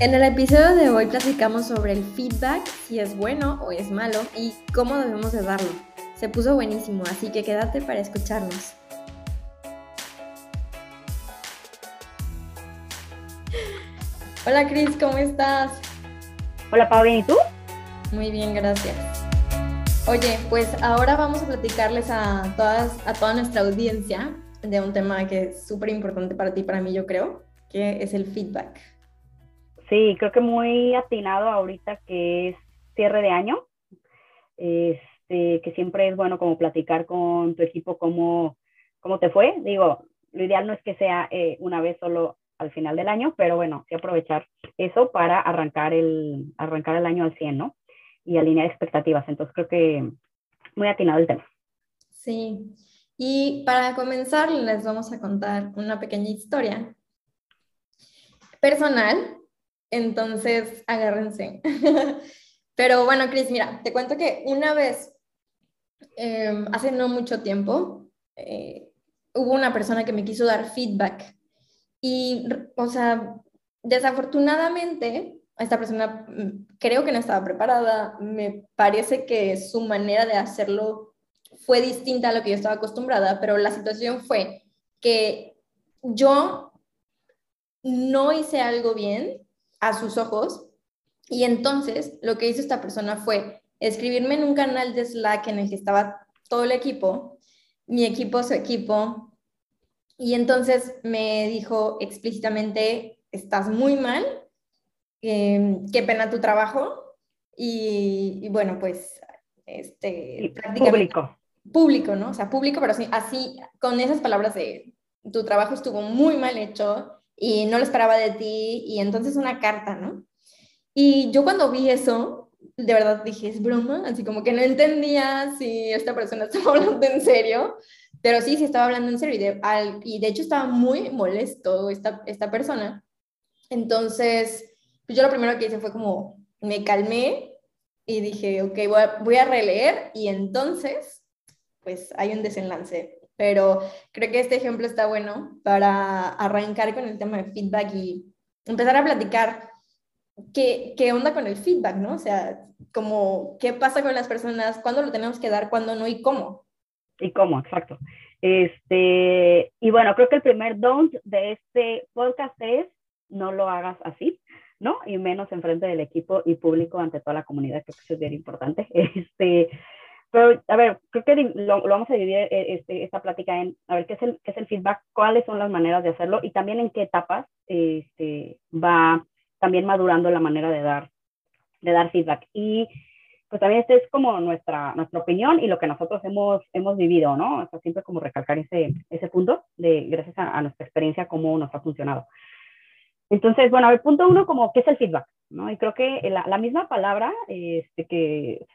En el episodio de hoy platicamos sobre el feedback, si es bueno o es malo y cómo debemos de darlo. Se puso buenísimo, así que quédate para escucharnos. Hola Cris, ¿cómo estás? Hola Pablo, ¿y tú? Muy bien, gracias. Oye, pues ahora vamos a platicarles a, todas, a toda nuestra audiencia de un tema que es súper importante para ti y para mí, yo creo, que es el feedback. Sí, creo que muy atinado ahorita que es cierre de año, este, que siempre es bueno como platicar con tu equipo cómo, cómo te fue. Digo, lo ideal no es que sea eh, una vez solo al final del año, pero bueno, sí aprovechar eso para arrancar el, arrancar el año al 100, ¿no? Y alinear expectativas. Entonces creo que muy atinado el tema. Sí. Y para comenzar, les vamos a contar una pequeña historia personal entonces, agárrense. Pero bueno, Cris, mira, te cuento que una vez, em, hace no mucho tiempo, eh, hubo una persona que me quiso dar feedback. Y, o sea, desafortunadamente, esta persona mm, creo que no estaba preparada. Me parece que su manera de hacerlo fue distinta a lo que yo estaba acostumbrada, pero la situación fue que yo no hice algo bien a sus ojos. Y entonces lo que hizo esta persona fue escribirme en un canal de Slack en el que estaba todo el equipo, mi equipo, su equipo. Y entonces me dijo explícitamente, estás muy mal, em, qué pena tu trabajo. Y, bueno, pues, este, público. Público, ¿no? O sea, público, pero así, así, con esas palabras de, tu trabajo estuvo muy mal hecho, y no lo esperaba de ti y entonces una carta, ¿no? Y yo cuando vi eso, de verdad dije, es broma, así como que no entendía si esta persona estaba hablando en serio, pero sí, sí estaba hablando en serio y de, y de hecho estaba muy molesto esta, esta persona. Entonces, pues yo lo primero que hice fue como, me calmé y dije, ok, voy a, voy a releer y entonces, pues hay un desenlace pero creo que este ejemplo está bueno para arrancar con el tema de feedback y empezar a platicar qué, qué onda con el feedback, ¿no? O sea, como qué pasa con las personas, cuándo lo tenemos que dar, cuándo no y cómo. Y cómo, exacto. Este, y bueno, creo que el primer don't de este podcast es no lo hagas así, ¿no? Y menos enfrente del equipo y público ante toda la comunidad, creo que eso es bien importante. Este, pero, a ver, creo que lo, vamos a dividir eh, este, esta plática en, a ver, ¿qué es, el, qué es el feedback? ¿Cuáles son las maneras de hacerlo? Y también en qué etapas este, va también madurando la manera de dar, de dar feedback. Y pues también esta es como nuestra, nuestra opinión y lo que nosotros hemos, hemos vivido, ¿no? O sea, siempre como recalcar ese, ese punto de, gracias a, nuestra experiencia, cómo nos ha funcionado. Entonces, bueno, el punto uno, como, ¿qué es el feedback? ¿no? Y creo que la, la misma palabra este, que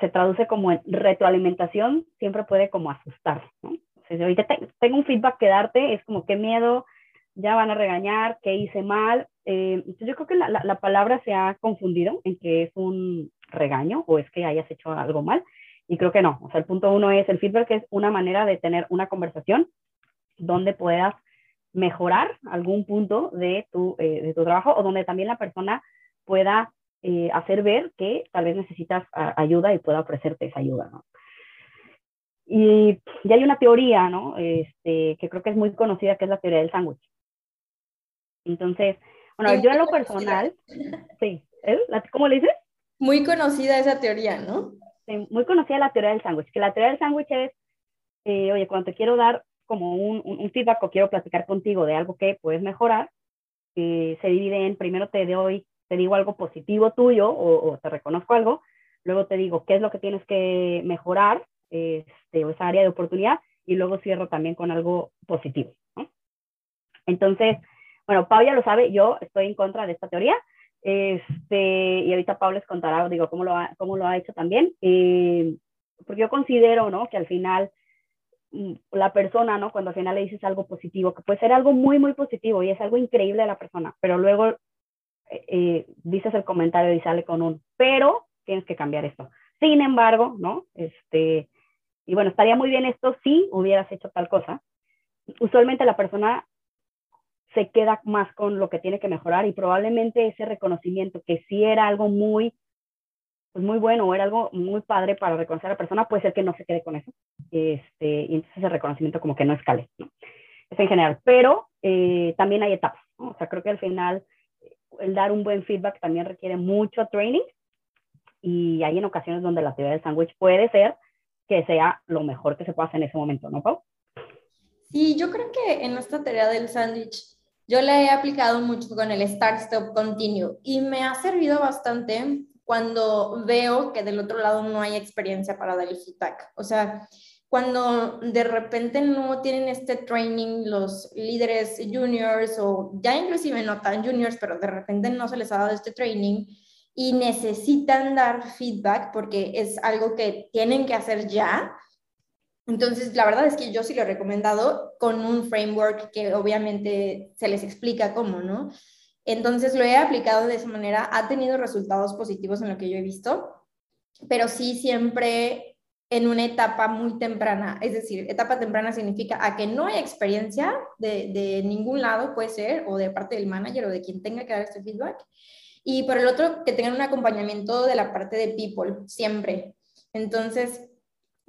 se traduce como en retroalimentación, siempre puede como asustar, ¿no? ahorita tengo un feedback que darte, es como qué miedo, ya van a regañar, qué hice mal. Eh, entonces yo creo que la, la, palabra se ha confundido en que es un regaño o es que hayas hecho algo mal. Y creo que no. O sea, el punto uno es el feedback es una manera de tener una conversación donde puedas mejorar algún punto de tu, eh, de tu trabajo o donde también la persona pueda eh, hacer ver que tal vez necesitas ayuda y pueda ofrecerte esa ayuda, ¿no? Y ya hay una teoría, ¿no? Este, que creo que es muy conocida, que es la teoría del sándwich. Entonces, bueno, yo en lo personal, sí, ¿eh? ¿cómo le dices? Muy conocida esa teoría, ¿no? Sí, muy conocida la teoría del sándwich, que la teoría del sándwich es, eh, oye, cuando te quiero dar como un, un, feedback o quiero platicar contigo de algo que puedes mejorar, se divide en, primero te doy te digo algo positivo tuyo o, te reconozco algo, luego te digo qué es lo que tienes que mejorar, este, o esa área de oportunidad, y luego cierro también con algo positivo. Entonces, bueno, Pau ya lo sabe, yo estoy en contra de esta teoría, este, y ahorita Pau les contará, digo, cómo lo ha, cómo lo ha hecho también, eh, porque yo considero, ¿no? Que al final mm, la persona, ¿no? Cuando al final le dices algo positivo, que puede ser algo muy, muy positivo y es algo increíble de la persona, pero luego eh, dices el comentario y sale con un, pero tienes que cambiar esto. Sin embargo, ¿no? Este, y bueno, estaría muy bien esto si hubieras hecho tal cosa. Usualmente la persona se queda más con lo que tiene que mejorar y probablemente ese reconocimiento que si era algo muy pues muy bueno o era algo muy padre para reconocer a la persona, puede ser que no se quede con eso. Este, y entonces ese reconocimiento como que no escale, ¿no? Es en general, pero eh, también hay etapas. O sea, creo que al final el dar un buen feedback también requiere mucho training y hay en ocasiones donde la actividad del sándwich puede ser que sea lo mejor que se pueda hacer en ese momento, ¿no, Pau? Sí, yo creo que en esta tarea del sándwich yo la he aplicado mucho con el Start Stop Continue y me ha servido bastante cuando veo que del otro lado no hay experiencia para dar el feedback. O sea, cuando de repente no tienen este training los líderes juniors o ya inclusive no tan juniors, pero de repente no se les ha dado este training y necesitan dar feedback porque es algo que tienen que hacer ya. Entonces, la verdad es que yo sí lo he recomendado con un framework que obviamente se les explica cómo, ¿no? Entonces, lo he aplicado de esa manera, ha tenido resultados positivos en lo que yo he visto, pero sí siempre en una etapa muy temprana, es decir, etapa temprana significa a que no hay experiencia de, ningún lado, puede ser, o de parte del manager o de quien tenga que dar este feedback, y por el otro, que tengan un acompañamiento de la parte de people, siempre. Entonces,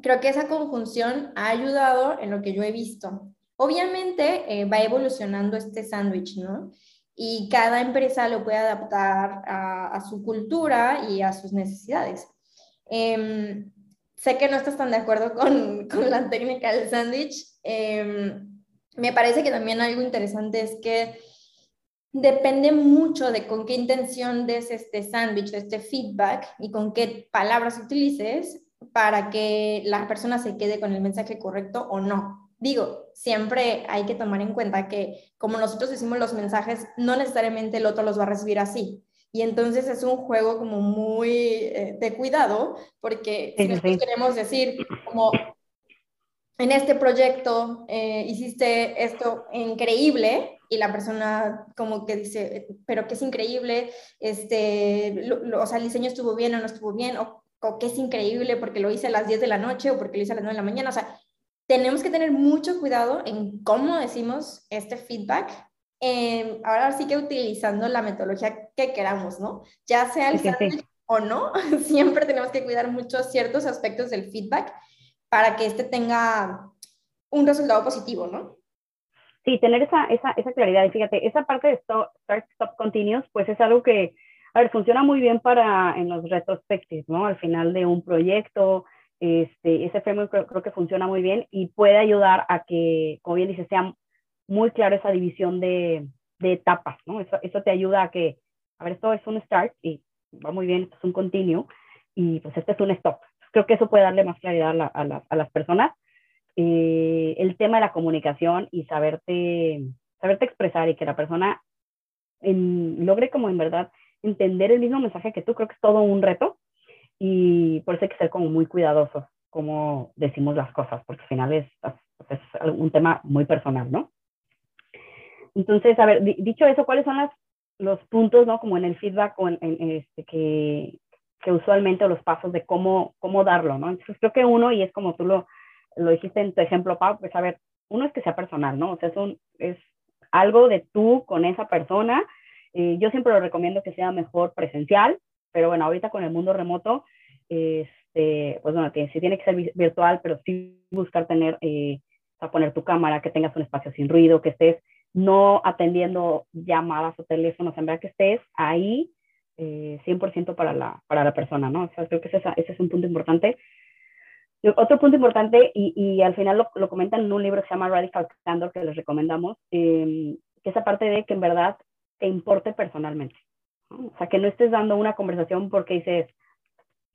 creo que esa conjunción ha ayudado en lo que yo he visto. Obviamente eh, va evolucionando este sándwich, ¿no? Y cada empresa lo puede adaptar a, su cultura y a sus necesidades. Em, sé que no estás tan de acuerdo con, con la técnica del sándwich. Em, me parece que también algo interesante es que depende mucho de con qué intención des este sándwich, este feedback y con qué palabras utilices para que la persona se quede con el mensaje correcto o no. Digo, siempre hay que tomar en cuenta que como nosotros decimos los mensajes, no necesariamente el otro los va a recibir así. Y entonces es un juego como muy eh, de cuidado, porque si nosotros queremos decir como en este proyecto eh, hiciste esto increíble, y la persona como que dice, pero que es increíble, este, o sea, el diseño estuvo bien o no estuvo bien, o, que es increíble porque lo hice a las 10 de la noche o porque lo hice a las 9 de la mañana, o sea, tenemos que tener mucho cuidado en cómo decimos este feedback. Eh, ahora sí que utilizando la metodología que queramos, ¿no? Ya sea el sí, o no, siempre tenemos que cuidar mucho ciertos aspectos del feedback para que este tenga un resultado positivo, ¿no? Sí, tener esa, esa, esa claridad. Y fíjate, esa parte de stop, Start, Stop, Continuous, pues es algo que, a ver, funciona muy bien para en los retrospectives, ¿no? Al final de un proyecto, este, ese framework creo, creo, que funciona muy bien y puede ayudar a que, como bien dice, sea muy claro esa división de, de etapas, ¿no? Eso, eso te ayuda a que, a ver, esto es un start y va muy bien, esto es un continue y pues este es un stop. Creo que eso puede darle más claridad a, la, a, a las personas eh, el tema de la comunicación y saberte, saberte expresar y que la persona logre como en verdad entender el mismo mensaje que tú, creo que es todo un reto y por eso hay que ser como muy cuidadosos como decimos las cosas, porque al final es, es un tema muy personal, ¿no? Entonces, a ver, dicho eso, ¿cuáles son las, los puntos, ¿no? Como en el feedback o en, este, que, que usualmente los pasos de cómo, cómo darlo, ¿no? Entonces, creo que uno, y es como tú lo, lo dijiste en tu ejemplo, Pau, pues a ver, uno es que sea personal, ¿no? O sea, es, un, es algo de tú con esa persona. Eh, yo siempre lo recomiendo que sea mejor presencial, pero bueno, ahorita con el mundo remoto, este, pues bueno, si tiene que ser virtual, pero sí buscar tener, eh, a poner tu cámara, que tengas un espacio sin ruido, que estés no atendiendo llamadas o teléfonos, en verdad que estés ahí eh, 100% para la, para la persona, ¿no? O sea, creo que ese, ese es un punto importante. Otro punto importante, y, y al final lo, lo, comentan en un libro que se llama Radical Candor, que les recomendamos, eh, que esa parte de que en verdad te importe personalmente. ¿no? O sea, que no estés dando una conversación porque dices,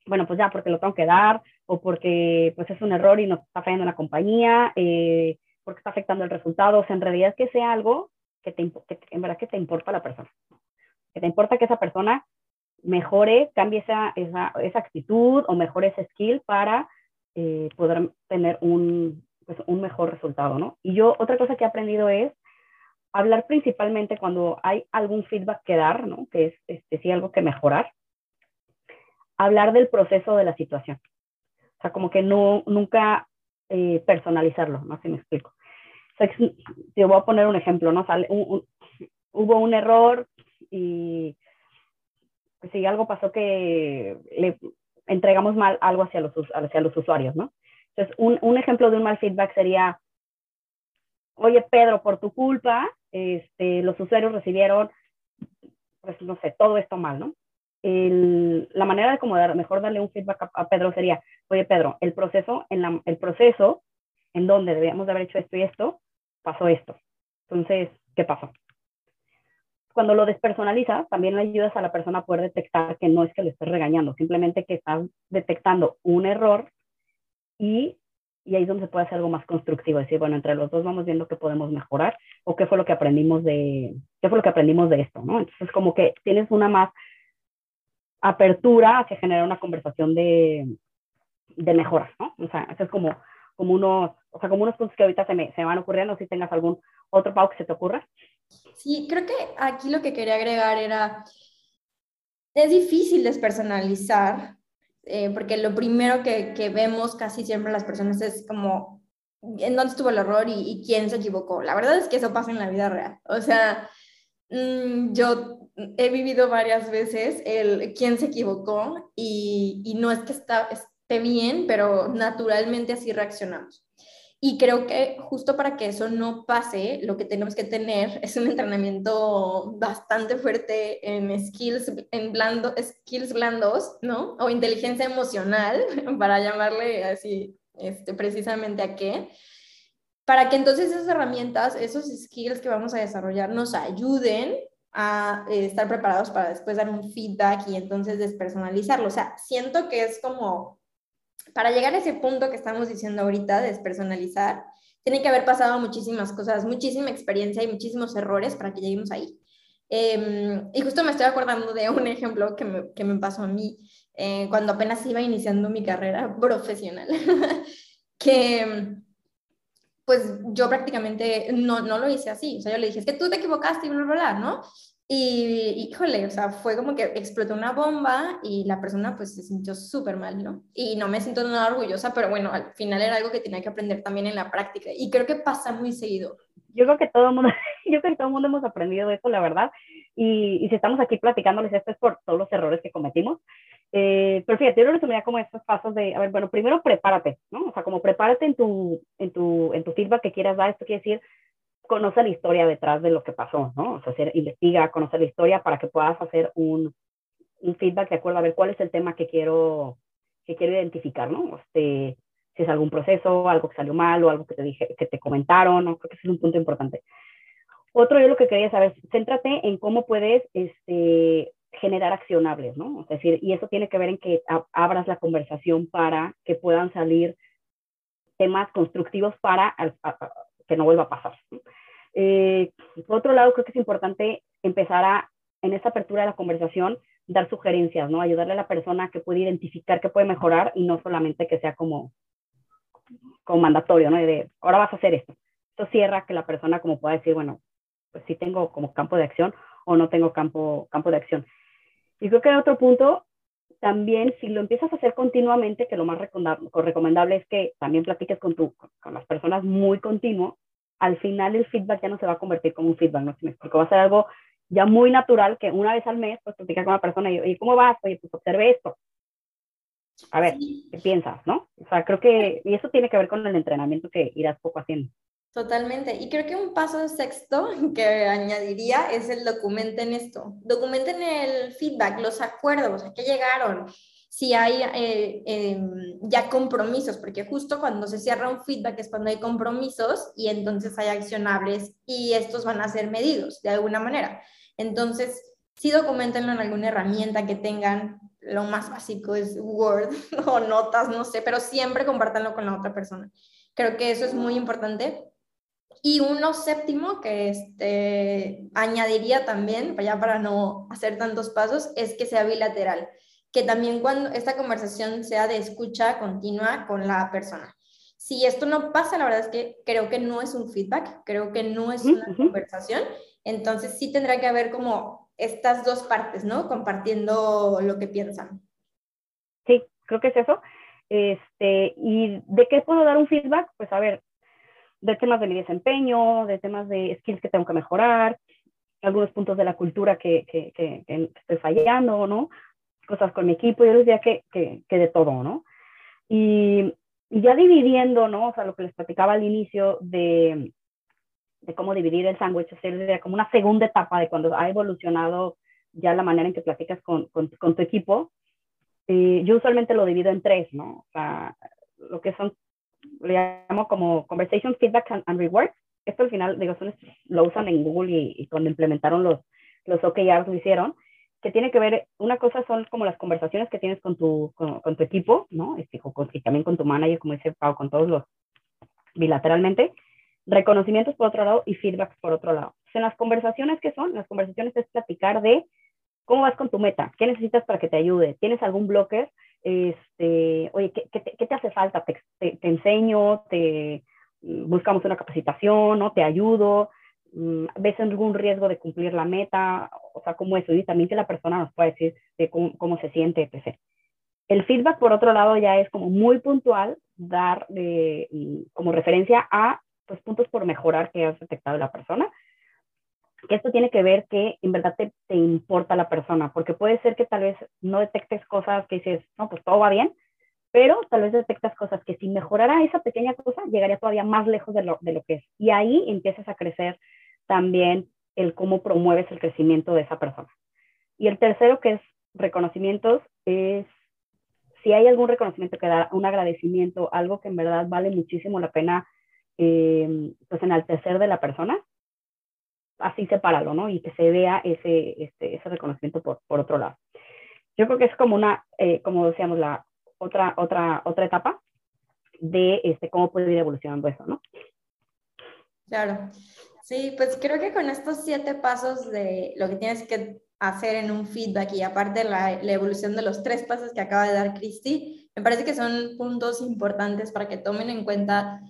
bueno, pues ya, porque lo tengo que dar, o porque pues es un error y nos está fallando la compañía, eh, porque está afectando el resultado. O sea, en realidad que sea algo que, te, que en verdad que te importa la persona. Que te importa que esa persona mejore, cambie esa, esa, esa actitud o mejore ese skill para eh, poder tener un, pues, un mejor resultado, ¿no? Y yo otra cosa que he aprendido es hablar principalmente cuando hay algún feedback que dar, ¿no? Que es este, sí algo que mejorar, hablar del proceso de la situación. O sea, como que no, nunca eh, personalizarlo, no sé si me explico. Te voy a poner un ejemplo, ¿no? Sale hubo un error y pues, si algo pasó que le entregamos mal algo hacia los, hacia los usuarios, ¿no? Entonces, un, un ejemplo de un mal feedback sería, oye, Pedro, por tu culpa, este, los usuarios recibieron, pues, no sé, todo esto mal, ¿no? La manera de como mejor darle un feedback a, Pedro sería, oye, Pedro, el proceso, en la, el proceso en donde debíamos de haber hecho esto y esto, pasó esto. Entonces, ¿qué pasó? Cuando lo despersonalizas, también le ayudas a la persona a poder detectar que no es que le estés regañando, simplemente que estás detectando un error y, y ahí es donde se puede hacer algo más constructivo, decir, bueno, entre los dos vamos viendo qué podemos mejorar o qué fue lo que aprendimos de, qué fue lo que aprendimos de esto, ¿no? Entonces, como que tienes una más apertura hacia generar una conversación de, de mejora, ¿no? O sea, eso es como, como unos, o sea, como unos puntos que ahorita se me, se me van ocurriendo, si tengas algún otro, Pau, que se te ocurra. Sí, creo que aquí lo que quería agregar era, es difícil despersonalizar, eh, porque lo primero que, que, vemos casi siempre las personas es como, ¿en dónde estuvo el error y, y, quién se equivocó? La verdad es que eso pasa en la vida real. O sea, mmm, yo he vivido varias veces el quién se equivocó y, y no es que está, esté bien, pero naturalmente así reaccionamos. Y creo que justo para que eso no pase, lo que tenemos que tener es un entrenamiento bastante fuerte en skills, en blando, skills blandos, ¿no? O inteligencia emocional, para llamarle así este, precisamente a qué. Para que entonces esas herramientas, esos skills que vamos a desarrollar nos ayuden a eh, estar preparados para después dar un feedback y entonces despersonalizarlo. O sea, siento que es como para llegar a ese punto que estamos diciendo ahorita, despersonalizar, tiene que haber pasado muchísimas cosas, muchísima experiencia y muchísimos errores para que lleguemos ahí. Em, y justo me estoy acordando de un ejemplo que me, que me pasó a mí eh, cuando apenas iba iniciando mi carrera profesional, que pues yo prácticamente no, no lo hice así, o sea, yo le dije, es que tú te equivocaste y bla, bla, bla, ¿no? Y híjole, o sea, fue como que explotó una bomba y la persona pues se sintió súper mal, ¿no? Y no me siento nada orgullosa, pero bueno, al final era algo que tenía que aprender también en la práctica y creo que pasa muy seguido. Yo creo que todo el mundo, yo creo que todo el mundo hemos aprendido eso, la verdad. Y, y si estamos aquí platicándoles esto es por todos los errores que cometimos. Eh, pero fíjate, yo lo resumiría como estos pasos de, a ver, bueno, primero prepárate, ¿no? O sea, como prepárate en tu, en tu, en tu feedback que quieras dar. Esto quiere decir, conoce la historia detrás de lo que pasó, ¿no? O sea, hacer, investiga, conoce la historia para que puedas hacer un, un, feedback de acuerdo a ver cuál es el tema que quiero, que quiero identificar, ¿no? Este, si es algún proceso, algo que salió mal o algo que te, dije, que te comentaron, ¿no? Creo que ese es un punto importante. Otro, yo lo que quería saber, céntrate en cómo puedes este, generar accionables, ¿no? Es decir, y eso tiene que ver en que abras la conversación para que puedan salir temas constructivos para que no vuelva a pasar. Eh, por otro lado, creo que es importante empezar a, en esta apertura de la conversación, dar sugerencias, ¿no? Ayudarle a la persona que puede identificar qué puede mejorar y no solamente que sea como, como mandatorio, ¿no? De, ahora vas a hacer esto. Esto cierra que la persona como pueda decir, bueno, pues sí tengo como campo de acción o no tengo campo, campo de acción. Y creo que otro punto, también si lo empiezas a hacer continuamente, que lo más recomendable es que también platiques con, tu, con las personas muy continuo, al final el feedback ya no se va a convertir como un feedback, ¿no? Porque va a ser algo ya muy natural que una vez al mes, pues platicar con la persona y, oye, ¿cómo vas? Oye, pues observe esto. A ver, ¿qué piensas, no? O sea, creo que, y eso tiene que ver con el entrenamiento que irás poco haciendo. Totalmente. Y creo que un paso sexto que añadiría es el documenten esto. Documenten el feedback, los acuerdos, a qué llegaron, si hay eh, em, ya compromisos, porque justo cuando se cierra un feedback es cuando hay compromisos y entonces hay accionables y estos van a ser medidos de alguna manera. Entonces, sí documentenlo en alguna herramienta que tengan, lo más básico es Word o notas, no sé, pero siempre compártanlo con la otra persona. Creo que eso es muy importante y uno séptimo que este, añadiría también, ya para no hacer tantos pasos, es que sea bilateral, que también cuando esta conversación sea de escucha continua con la persona. Si esto no pasa, la verdad es que creo que no es un feedback, creo que no es una conversación, entonces sí tendrá que haber como estas dos partes, ¿no? Compartiendo lo que piensan. Sí, creo que es eso. Este, ¿Y de qué puedo dar un feedback? Pues a ver, de temas de mi desempeño, de temas de skills que tengo que mejorar, algunos puntos de la cultura que, que, que, estoy fallando, ¿no? Cosas con mi equipo, yo les diría que, que, que de todo, ¿no? Y, y, ya dividiendo, ¿no? O sea, lo que les platicaba al inicio de, de cómo dividir el sándwich, o sea, como una segunda etapa de cuando ha evolucionado ya la manera en que platicas con, con, con tu equipo, eh, yo usualmente lo divido en tres, ¿no? O sea, lo que son, le llamo como conversation, feedback and, rewards. Esto al final, digo, son, lo usan en Google y, cuando implementaron los, los OKRs lo hicieron, que tiene que ver, una cosa son como las conversaciones que tienes con tu, con, tu equipo, ¿no? Este, y también con tu manager, como dice Pau, con todos los bilateralmente, reconocimientos por otro lado y feedbacks por otro lado. en las conversaciones, ¿qué son? Las conversaciones es platicar de ¿Cómo vas con tu meta? ¿Qué necesitas para que te ayude? ¿Tienes algún bloque? Este, oye, ¿qué, qué, te, qué te, hace falta? ¿Te, te, enseño? ¿Te mm, buscamos una capacitación? ¿no? ¿Te ayudo? Mm, ¿Ves algún riesgo de cumplir la meta? O sea, ¿cómo eso? Y también que la persona nos pueda decir de cómo, cómo se siente, etc. El feedback, por otro lado, ya es como muy puntual, dar de, mm, como referencia a pues, puntos por mejorar que has detectado la persona esto tiene que ver que en verdad te, te, importa la persona, porque puede ser que tal vez no detectes cosas que dices, no, pues todo va bien, pero tal vez detectas cosas que si mejorara esa pequeña cosa, llegaría todavía más lejos de lo, de lo que es. Y ahí empiezas a crecer también el cómo promueves el crecimiento de esa persona. Y el tercero, que es reconocimientos, es si hay algún reconocimiento que da, un agradecimiento, algo que en verdad vale muchísimo la pena, eh, pues enaltecer de la persona, así sepáralo, ¿no? Y que se vea ese, este, ese reconocimiento por, por otro lado. Yo creo que es como una, eh, como decíamos, la otra, otra, otra etapa de este, cómo puede ir evolucionando eso, ¿no? Claro. Sí, pues creo que con estos siete pasos de lo que tienes que hacer en un feedback y aparte la, la evolución de los tres pasos que acaba de dar Cristi, me parece que son puntos importantes para que tomen en cuenta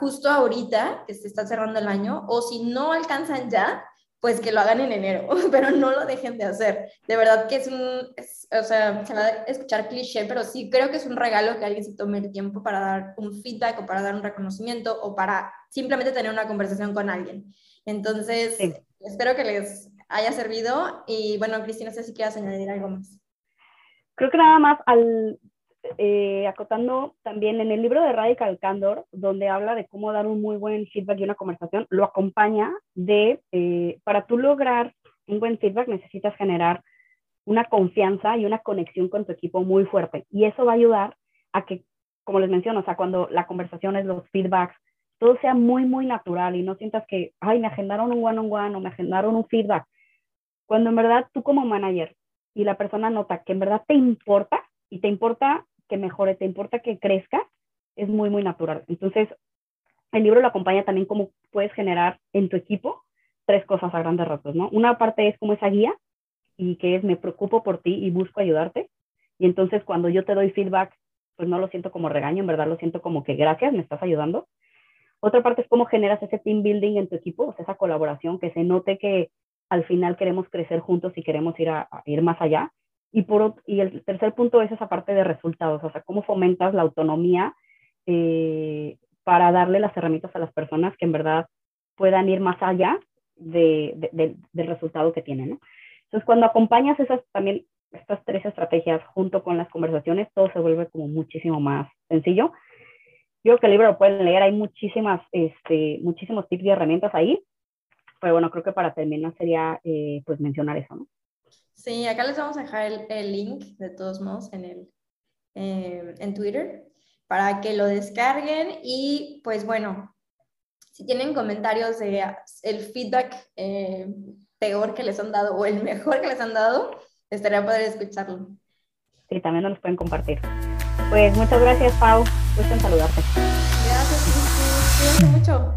justo ahorita que se está cerrando el año, o si no alcanzan ya, pues que lo hagan en enero, pero no lo dejen de hacer. De verdad que es un, o sea, se va a escuchar cliché, pero sí creo que es un regalo que alguien se tome el tiempo para dar un feedback o para dar un reconocimiento o para simplemente tener una conversación con alguien. Entonces, espero que les haya servido y bueno, Cristina, no sé si quieres añadir algo más. Creo que nada más al eh, acotando también en el libro de Radical Candor, donde habla de cómo dar un muy buen feedback y una conversación, lo acompaña de, eh, para tú lograr un buen feedback necesitas generar una confianza y una conexión con tu equipo muy fuerte. Y eso va a ayudar a que, como les menciono, o sea, cuando la conversación es los feedbacks, todo sea muy, muy natural y no sientas que, ay, me agendaron un one-on-one -on -one, o me agendaron un feedback. Cuando en verdad tú como manager y la persona nota que en verdad te importa y te importa que mejore, te importa que crezca, es muy, muy natural. Entonces, el libro lo acompaña también cómo puedes generar en tu equipo tres cosas a grandes rasgos, ¿no? Una parte es como esa guía y que es me preocupo por ti y busco ayudarte. Y entonces cuando yo te doy feedback, pues no lo siento como regaño, en verdad lo siento como que gracias, me estás ayudando. Otra parte es cómo generas ese team building en tu equipo, o esa colaboración, que se note que al final queremos crecer juntos y queremos ir a ir más allá. Y, por, y el tercer punto es esa parte de resultados, o sea, cómo fomentas la autonomía eh, para darle las herramientas a las personas que en verdad puedan ir más allá de, del resultado que tienen. ¿no? Entonces, cuando acompañas esas también estas tres estrategias junto con las conversaciones, todo se vuelve como muchísimo más sencillo. Yo creo que el libro lo pueden leer, hay muchísimas, este, muchísimos tips y herramientas ahí, pero bueno, creo que para terminar sería eh, pues mencionar eso, ¿no? Sí, acá les vamos a dejar el, link de todos modos en, el, eh, en Twitter para que lo descarguen y pues bueno, si tienen comentarios de el feedback eh, peor que les han dado o el mejor que les han dado, estaría poder escucharlo. Sí, también nos los pueden compartir. Pues muchas gracias, Pau. Gusto en saludarte. Gracias, Cuídense mucho.